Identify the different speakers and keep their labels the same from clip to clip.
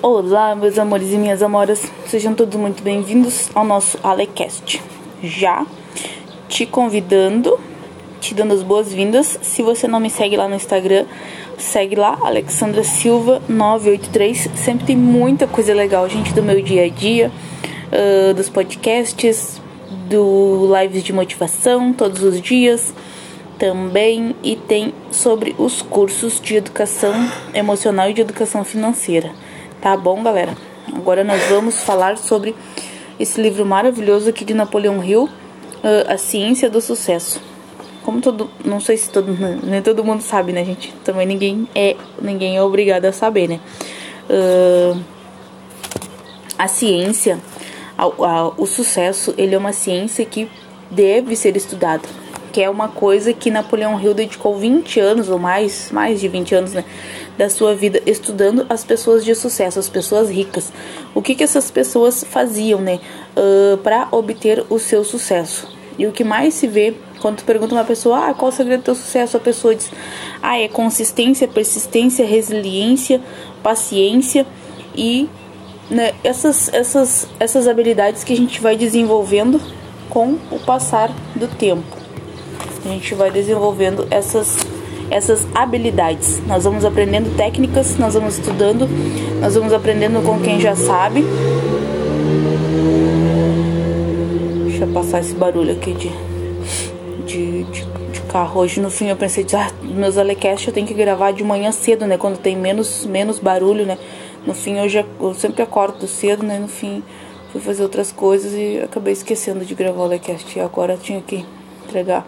Speaker 1: Olá, meus amores e minhas amoras, sejam todos muito bem-vindos ao nosso Alecast. Já te convidando, te dando as boas-vindas. Se você não me segue lá no Instagram, segue lá, Alexandra Silva 983. Sempre tem muita coisa legal, gente, do meu dia a dia, uh, dos podcasts, do lives de motivação todos os dias também e tem sobre os cursos de educação emocional e de educação financeira. Tá bom, galera? Agora nós vamos falar sobre esse livro maravilhoso aqui de Napoleão Hill, uh, A Ciência do Sucesso. Como todo, não sei se todo, nem todo mundo sabe, né, gente? Também ninguém é, ninguém é obrigado a saber, né? Uh, a ciência, a, a, o sucesso, ele é uma ciência que deve ser estudada que é uma coisa que Napoleão Hill dedicou 20 anos ou mais, mais de 20 anos, né, da sua vida estudando as pessoas de sucesso, as pessoas ricas. O que que essas pessoas faziam, né, uh, para obter o seu sucesso? E o que mais se vê quando tu pergunta uma pessoa, ah, qual o segredo do teu sucesso? A pessoa diz, ah, é consistência, persistência, resiliência, paciência e né, essas, essas, essas habilidades que a gente vai desenvolvendo com o passar do tempo a gente vai desenvolvendo essas essas habilidades. Nós vamos aprendendo técnicas, nós vamos estudando, nós vamos aprendendo com quem já sabe. Deixa eu passar esse barulho aqui de, de, de, de carro. Hoje no fim eu pensei, ah, meus Alecast eu tenho que gravar de manhã cedo, né? Quando tem menos, menos barulho, né? No fim eu já eu sempre acordo cedo, né? No fim fui fazer outras coisas e acabei esquecendo de gravar o Alecast. Agora tinha que entregar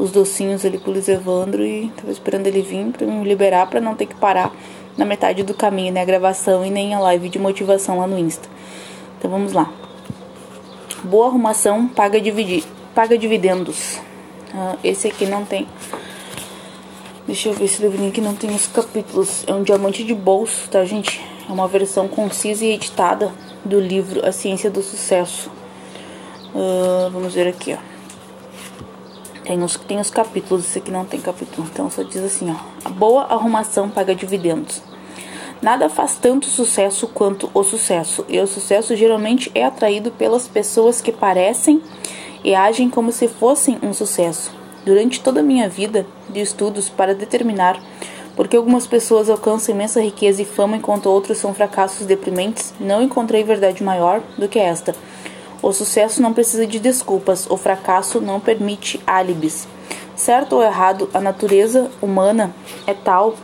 Speaker 1: os docinhos ali pro Luiz Evandro e tava esperando ele vir para me liberar para não ter que parar na metade do caminho, né? A gravação e nem a live de motivação lá no Insta. Então vamos lá. Boa arrumação paga, dividi paga dividendos. Uh, esse aqui não tem. Deixa eu ver esse livrinho aqui não tem os capítulos. É um diamante de bolso, tá, gente? É uma versão concisa e editada do livro A Ciência do Sucesso. Uh, vamos ver aqui, ó. Tem os, tem os capítulos, esse aqui não tem capítulo. Então só diz assim, ó. A boa arrumação paga dividendos. Nada faz tanto sucesso quanto o sucesso. E o sucesso geralmente é atraído pelas pessoas que parecem e agem como se fossem um sucesso. Durante toda a minha vida de estudos para determinar porque algumas pessoas alcançam imensa riqueza e fama enquanto outros são fracassos deprimentes, não encontrei verdade maior do que esta. O sucesso não precisa de desculpas, o fracasso não permite álibis. Certo ou errado, a natureza humana é tal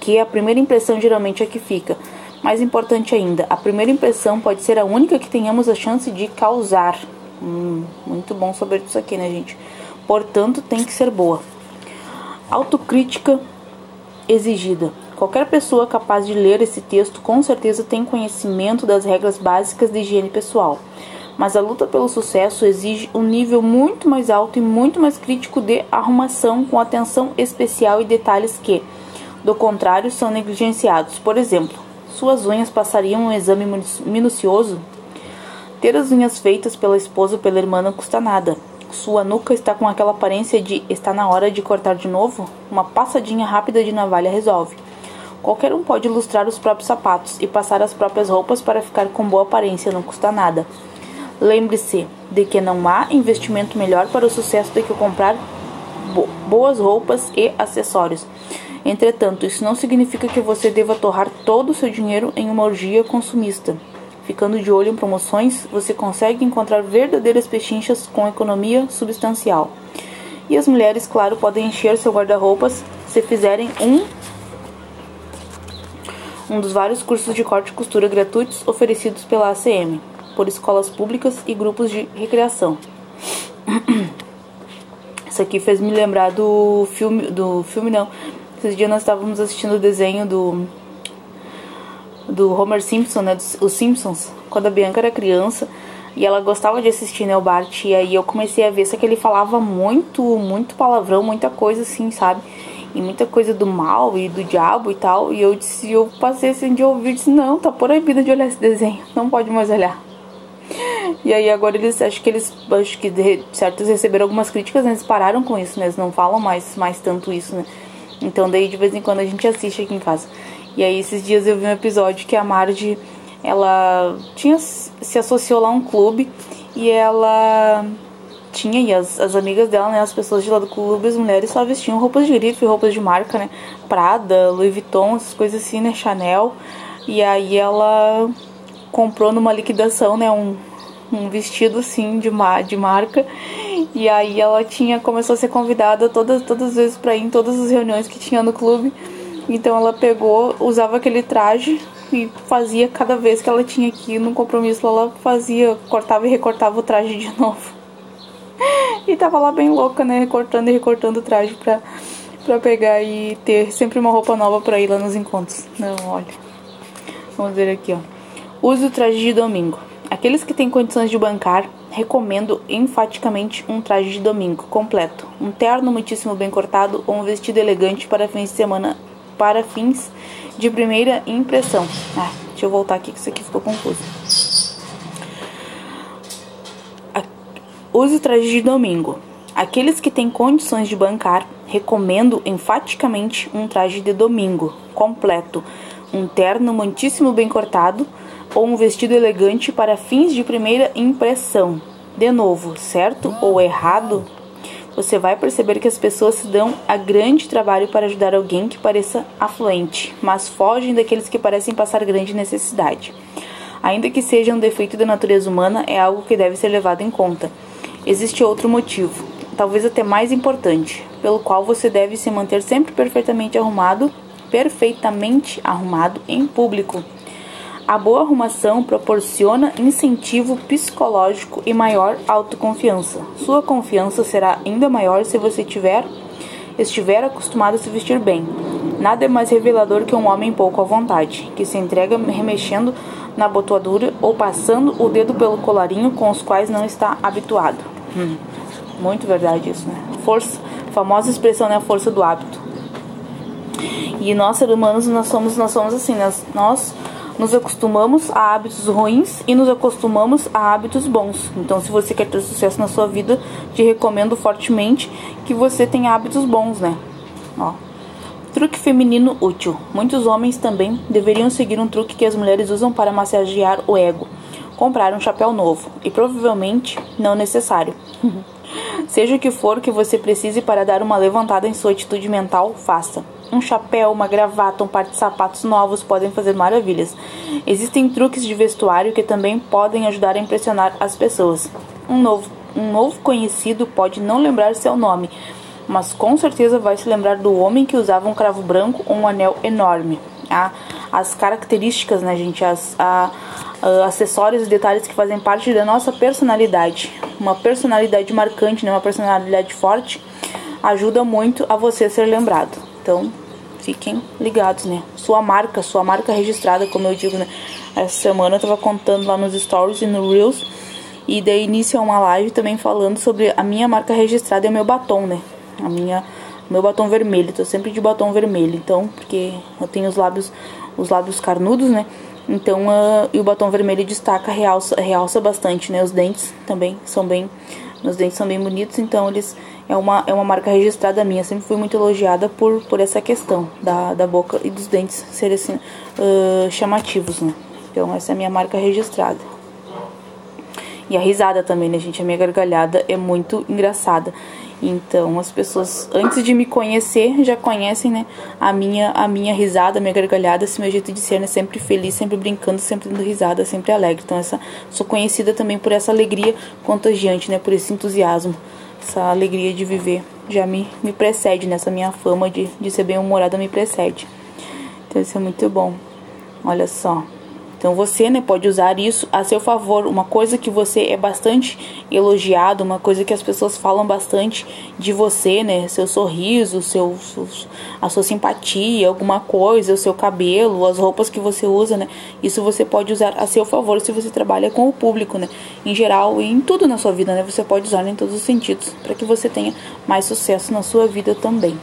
Speaker 1: que a primeira impressão geralmente é que fica. Mais importante ainda, a primeira impressão pode ser a única que tenhamos a chance de causar. Hum, muito bom saber disso aqui, né, gente? Portanto, tem que ser boa. Autocrítica exigida. Qualquer pessoa capaz de ler esse texto com certeza tem conhecimento das regras básicas de higiene pessoal. Mas a luta pelo sucesso exige um nível muito mais alto e muito mais crítico de arrumação, com atenção especial e detalhes que, do contrário, são negligenciados. Por exemplo, suas unhas passariam um exame minucioso? Ter as unhas feitas pela esposa ou pela irmã não custa nada. Sua nuca está com aquela aparência de está na hora de cortar de novo? Uma passadinha rápida de navalha resolve. Qualquer um pode ilustrar os próprios sapatos e passar as próprias roupas para ficar com boa aparência, não custa nada. Lembre-se de que não há investimento melhor para o sucesso do que comprar bo boas roupas e acessórios. Entretanto, isso não significa que você deva torrar todo o seu dinheiro em uma orgia consumista. Ficando de olho em promoções, você consegue encontrar verdadeiras pechinchas com economia substancial. E as mulheres, claro, podem encher seu guarda-roupas se fizerem um um dos vários cursos de corte e costura gratuitos oferecidos pela ACM, por escolas públicas e grupos de recreação. Isso aqui fez me lembrar do filme, do filme não. Esses dias nós estávamos assistindo o desenho do do Homer Simpson, né, dos, os Simpsons, quando a Bianca era criança, e ela gostava de assistir né, o Bart, e aí eu comecei a ver, só que ele falava muito, muito palavrão, muita coisa assim, sabe? E muita coisa do mal e do diabo e tal. E eu disse, eu passei assim de ouvir, disse, não, tá proibido de olhar esse desenho, não pode mais olhar. E aí agora eles, acho que eles, acho que de, certos receberam algumas críticas, né? eles pararam com isso, né? Eles não falam mais, mais tanto isso, né? Então daí de vez em quando a gente assiste aqui em casa. E aí esses dias eu vi um episódio que a Marge ela tinha se associou lá a um clube e ela tinha e as, as amigas dela, né, as pessoas de lá do clube, as mulheres só vestiam roupas de grife, roupas de marca, né, Prada, Louis Vuitton, essas coisas assim, né, Chanel. E aí ela comprou numa liquidação, né, um, um vestido assim de, ma de marca. E aí ela tinha começou a ser convidada todas todas as vezes para ir em todas as reuniões que tinha no clube. Então ela pegou, usava aquele traje e fazia cada vez que ela tinha que ir num compromisso, ela fazia, cortava e recortava o traje de novo. E tava lá bem louca, né, recortando e recortando o traje pra, pra pegar e ter sempre uma roupa nova pra ir lá nos encontros. Não, olha. Vamos ver aqui, ó. Use o traje de domingo. Aqueles que têm condições de bancar, recomendo enfaticamente um traje de domingo completo, um terno muitíssimo bem cortado ou um vestido elegante para fins de semana para fins de primeira impressão. Ah, deixa eu voltar aqui que isso aqui ficou confuso. Use o traje de domingo. Aqueles que têm condições de bancar, recomendo enfaticamente um traje de domingo completo, um terno muitíssimo bem cortado ou um vestido elegante para fins de primeira impressão. De novo, certo ou errado? Você vai perceber que as pessoas se dão a grande trabalho para ajudar alguém que pareça afluente, mas fogem daqueles que parecem passar grande necessidade. Ainda que seja um defeito da natureza humana, é algo que deve ser levado em conta. Existe outro motivo, talvez até mais importante, pelo qual você deve se manter sempre perfeitamente arrumado, perfeitamente arrumado em público. A boa arrumação proporciona incentivo psicológico e maior autoconfiança. Sua confiança será ainda maior se você tiver estiver acostumado a se vestir bem. Nada é mais revelador que um homem pouco à vontade, que se entrega remexendo na botoadura ou passando o dedo pelo colarinho com os quais não está habituado. Hum, muito verdade isso, né? Força, famosa expressão, né? A força do hábito. E nós, seres humanos, nós somos, nós somos assim, nós, nós nos acostumamos a hábitos ruins e nos acostumamos a hábitos bons. Então, se você quer ter sucesso na sua vida, te recomendo fortemente que você tenha hábitos bons, né? Ó. Truque feminino útil. Muitos homens também deveriam seguir um truque que as mulheres usam para massagear o ego: comprar um chapéu novo. E provavelmente não necessário. Seja o que for que você precise para dar uma levantada em sua atitude mental, faça. Um chapéu, uma gravata, um par de sapatos novos podem fazer maravilhas. Existem truques de vestuário que também podem ajudar a impressionar as pessoas. Um novo, um novo conhecido pode não lembrar seu nome, mas com certeza vai se lembrar do homem que usava um cravo branco ou um anel enorme. Ah, as características, né, gente? As, a, a, acessórios e detalhes que fazem parte da nossa personalidade. Uma personalidade marcante, né, uma personalidade forte, ajuda muito a você ser lembrado. Então, fiquem ligados, né? Sua marca, sua marca registrada, como eu digo, né? Essa semana eu tava contando lá nos stories e no Reels. E daí inicia uma live também falando sobre a minha marca registrada e o meu batom, né? A minha meu batom vermelho, tô sempre de batom vermelho, então, porque eu tenho os lábios os lábios carnudos, né? Então, uh, e o batom vermelho destaca, realça, realça bastante, né? Os dentes também são bem, meus dentes são bem bonitos, então eles é uma, é uma marca registrada minha. Sempre fui muito elogiada por, por essa questão da, da boca e dos dentes serem assim, uh, chamativos, né? Então, essa é a minha marca registrada. E a risada também, né, gente? A minha gargalhada é muito engraçada. Então, as pessoas, antes de me conhecer, já conhecem, né, a minha, a minha risada, a minha gargalhada, esse meu jeito de ser, né, sempre feliz, sempre brincando, sempre dando risada, sempre alegre. Então, essa, sou conhecida também por essa alegria contagiante, né, por esse entusiasmo, essa alegria de viver. Já me, me precede nessa minha fama de, de ser bem-humorada, me precede. Então, isso é muito bom. Olha só. Então você né, pode usar isso a seu favor. Uma coisa que você é bastante elogiado, uma coisa que as pessoas falam bastante de você, né? Seu sorriso, seu, a sua simpatia, alguma coisa, o seu cabelo, as roupas que você usa, né? Isso você pode usar a seu favor se você trabalha com o público, né? Em geral e em tudo na sua vida, né? Você pode usar em todos os sentidos para que você tenha mais sucesso na sua vida também.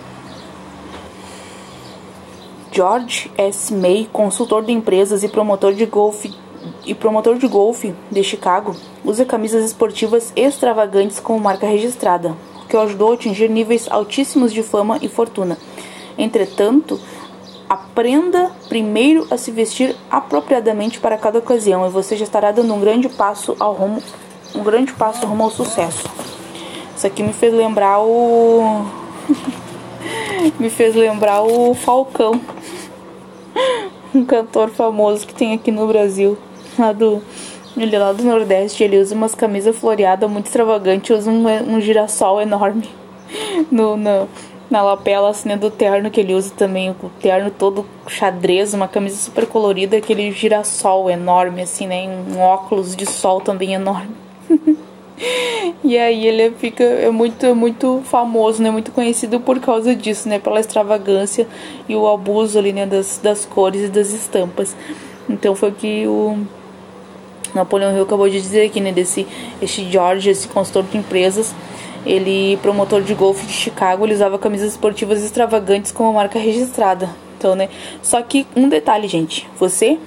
Speaker 1: George S. May, consultor de empresas e promotor de golfe e promotor de golfe de Chicago, usa camisas esportivas extravagantes como marca registrada, o que o ajudou a atingir níveis altíssimos de fama e fortuna. Entretanto, Aprenda primeiro a se vestir apropriadamente para cada ocasião e você já estará dando um grande passo ao rumo, um grande passo rumo ao sucesso. Isso aqui me fez lembrar o me fez lembrar o Falcão, um cantor famoso que tem aqui no Brasil, lá do ele é lá do Nordeste, ele usa umas camisas floreadas muito extravagantes, usa um, um girassol enorme no, no, na lapela assim, né, do terno que ele usa também, o terno todo xadrez, uma camisa super colorida, aquele girassol enorme, assim, né? Um óculos de sol também enorme. e aí ele fica é muito é muito famoso, né? Muito conhecido por causa disso, né? Pela extravagância e o abuso ali, né? Das, das cores e das estampas. Então foi o que o Napoleão Hill acabou de dizer aqui, né, desse este George, esse consultor de empresas, ele promotor de golfe de Chicago, ele usava camisas esportivas extravagantes como marca registrada. Então, né? Só que um detalhe, gente, você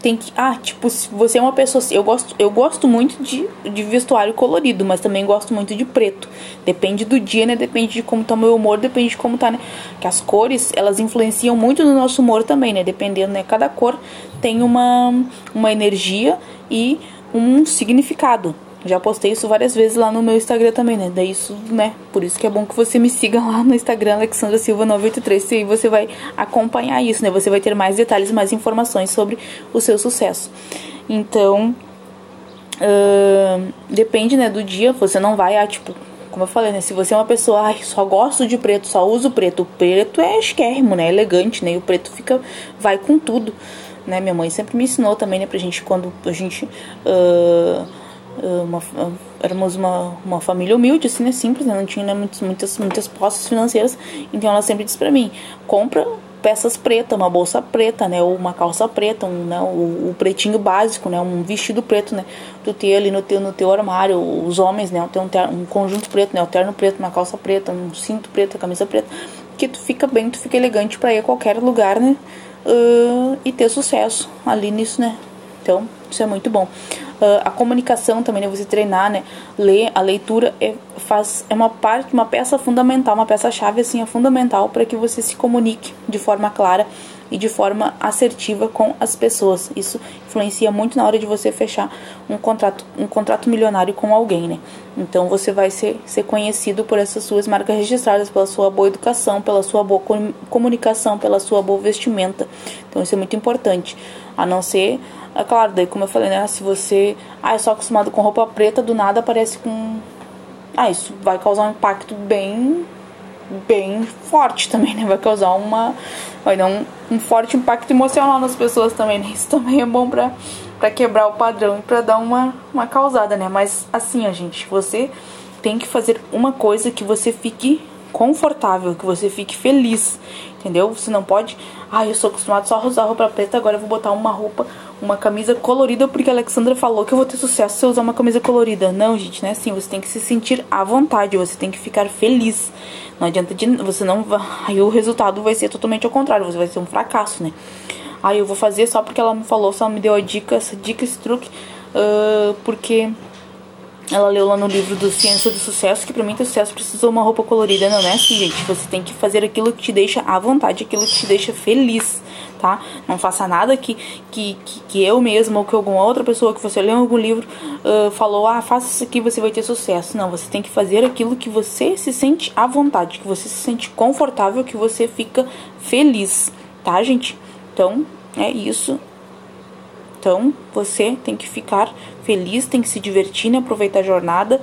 Speaker 1: tem que. Ah, tipo, se você é uma pessoa. Eu gosto, eu gosto muito de, de vestuário colorido, mas também gosto muito de preto. Depende do dia, né? Depende de como tá o meu humor, depende de como tá, né? Que as cores, elas influenciam muito no nosso humor também, né? Dependendo, né? Cada cor tem uma, uma energia e um significado. Já postei isso várias vezes lá no meu Instagram também, né? Daí isso, né? Por isso que é bom que você me siga lá no Instagram, Alexandra Silva 983, e aí você vai acompanhar isso, né? Você vai ter mais detalhes, mais informações sobre o seu sucesso. Então, uh, depende, né, do dia. Você não vai, ah, tipo, como eu falei, né? Se você é uma pessoa, ai, só gosto de preto, só uso preto. O preto é esquermo, né? É elegante, né? E o preto fica, vai com tudo, né? Minha mãe sempre me ensinou também, né? Pra gente, quando a gente... Uh, uma, éramos uma, uma família humilde, assim, né? Simples, né? Não tinha né, muitas, muitas, muitas posses financeiras. Então ela sempre disse pra mim: compra peças pretas, uma bolsa preta, né? Ou uma calça preta, um, né? o, o, pretinho básico, né? Um vestido preto, né? Tu ter ali no teu, no teu armário, os homens, né? Ter um, terno, um conjunto preto, né? O terno preto, uma calça preta, um cinto preto, camisa preta. Que tu fica bem, tu fica elegante para ir a qualquer lugar, né? Uh, e ter sucesso ali nisso, né? Então, isso é muito bom. Uh, a comunicação também, né? Você treinar, né? Ler, a leitura é, faz, é uma parte, uma peça fundamental, uma peça-chave, assim, é fundamental para que você se comunique de forma clara e de forma assertiva com as pessoas. Isso influencia muito na hora de você fechar um contrato, um contrato milionário com alguém, né? Então você vai ser, ser conhecido por essas suas marcas registradas, pela sua boa educação, pela sua boa comunicação, pela sua boa vestimenta. Então isso é muito importante. A não ser é claro, daí como eu falei, né? Se você ah, é só acostumado com roupa preta, do nada aparece com. Ah, isso vai causar um impacto bem. bem forte também, né? Vai causar uma. Vai dar um, um forte impacto emocional nas pessoas também, né? Isso também é bom pra, pra quebrar o padrão e pra dar uma, uma causada, né? Mas assim, a gente, você tem que fazer uma coisa que você fique confortável, que você fique feliz, entendeu? Você não pode, ah, eu sou acostumado só a usar roupa preta, agora eu vou botar uma roupa uma camisa colorida porque a Alexandra falou que eu vou ter sucesso se eu usar uma camisa colorida. Não, gente, não é assim. Você tem que se sentir à vontade, você tem que ficar feliz. Não adianta de você não vai. Aí o resultado vai ser totalmente ao contrário, você vai ser um fracasso, né? Aí eu vou fazer só porque ela me falou, só me deu a dica, essa dica, esse truque, uh, porque ela leu lá no livro do Ciência do Sucesso que pra mim ter sucesso precisa uma roupa colorida. Não, é assim, gente. Você tem que fazer aquilo que te deixa à vontade, aquilo que te deixa feliz tá? Não faça nada que, que, que, que eu mesma ou que alguma outra pessoa que você leu algum livro uh, falou, ah, faça isso aqui você vai ter sucesso. Não, você tem que fazer aquilo que você se sente à vontade, que você se sente confortável, que você fica feliz, tá, gente? Então, é isso. Então, você tem que ficar feliz, tem que se divertir, né? aproveitar a jornada.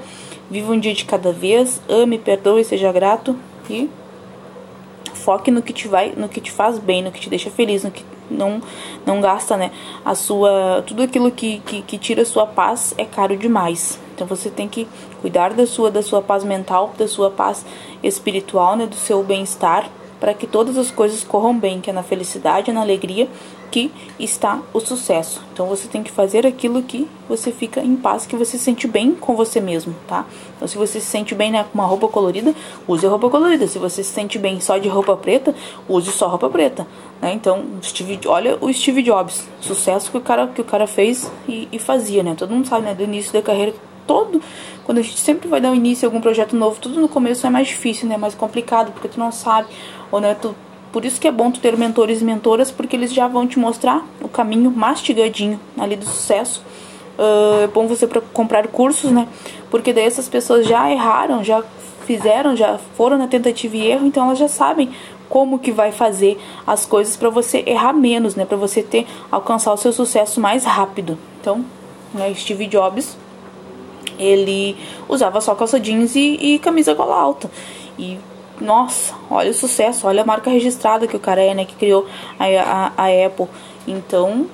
Speaker 1: Viva um dia de cada vez, ame, perdoe, seja grato e foque no que te vai, no que te faz bem, no que te deixa feliz, no que não não gasta, né? A sua tudo aquilo que, que, que tira a sua paz é caro demais. Então você tem que cuidar da sua da sua paz mental, da sua paz espiritual, né, do seu bem-estar para que todas as coisas corram bem, que é na felicidade, na alegria que está o sucesso. Então você tem que fazer aquilo que você fica em paz, que você se sente bem com você mesmo, tá? Então se você se sente bem né, com uma roupa colorida, use a roupa colorida. Se você se sente bem só de roupa preta, use só roupa preta, né? Então, Steve, olha o Steve Jobs, sucesso que o cara que o cara fez e, e fazia, né? Todo mundo sabe, né, do início da carreira todo quando a gente sempre vai dar um início a algum projeto novo, tudo no começo é mais difícil, né? Mais complicado, porque tu não sabe, ou né, tu por isso que é bom tu ter mentores e mentoras, porque eles já vão te mostrar o caminho mastigadinho ali do sucesso. Uh, é bom você pra comprar cursos, né? Porque daí essas pessoas já erraram, já fizeram, já foram na tentativa e erro, então elas já sabem como que vai fazer as coisas para você errar menos, né? Para você ter alcançar o seu sucesso mais rápido. Então, né, Steve Jobs, ele usava só calça jeans e, e camisa gola alta. E nossa, olha o sucesso, olha a marca registrada que o cara é, né? Que criou a, a, a Apple. Então,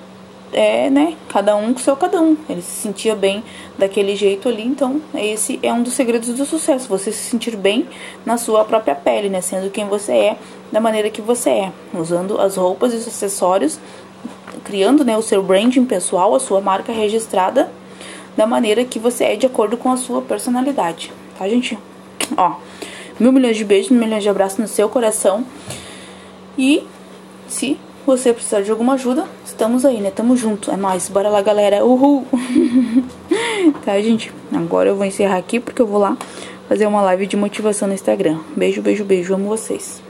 Speaker 1: é, né, cada um com seu cada um. Ele se sentia bem daquele jeito ali, então esse é um dos segredos do sucesso, você se sentir bem na sua própria pele, né, sendo quem você é, da maneira que você é, usando as roupas e os acessórios, criando, né, o seu branding pessoal, a sua marca registrada da maneira que você é de acordo com a sua personalidade, tá, gente? Ó, mil milhões de beijos, mil milhões de abraços no seu coração. E se você precisar de alguma ajuda, estamos aí, né? Tamo junto. É nóis. Bora lá, galera. Uhul. tá, gente? Agora eu vou encerrar aqui porque eu vou lá fazer uma live de motivação no Instagram. Beijo, beijo, beijo. Amo vocês.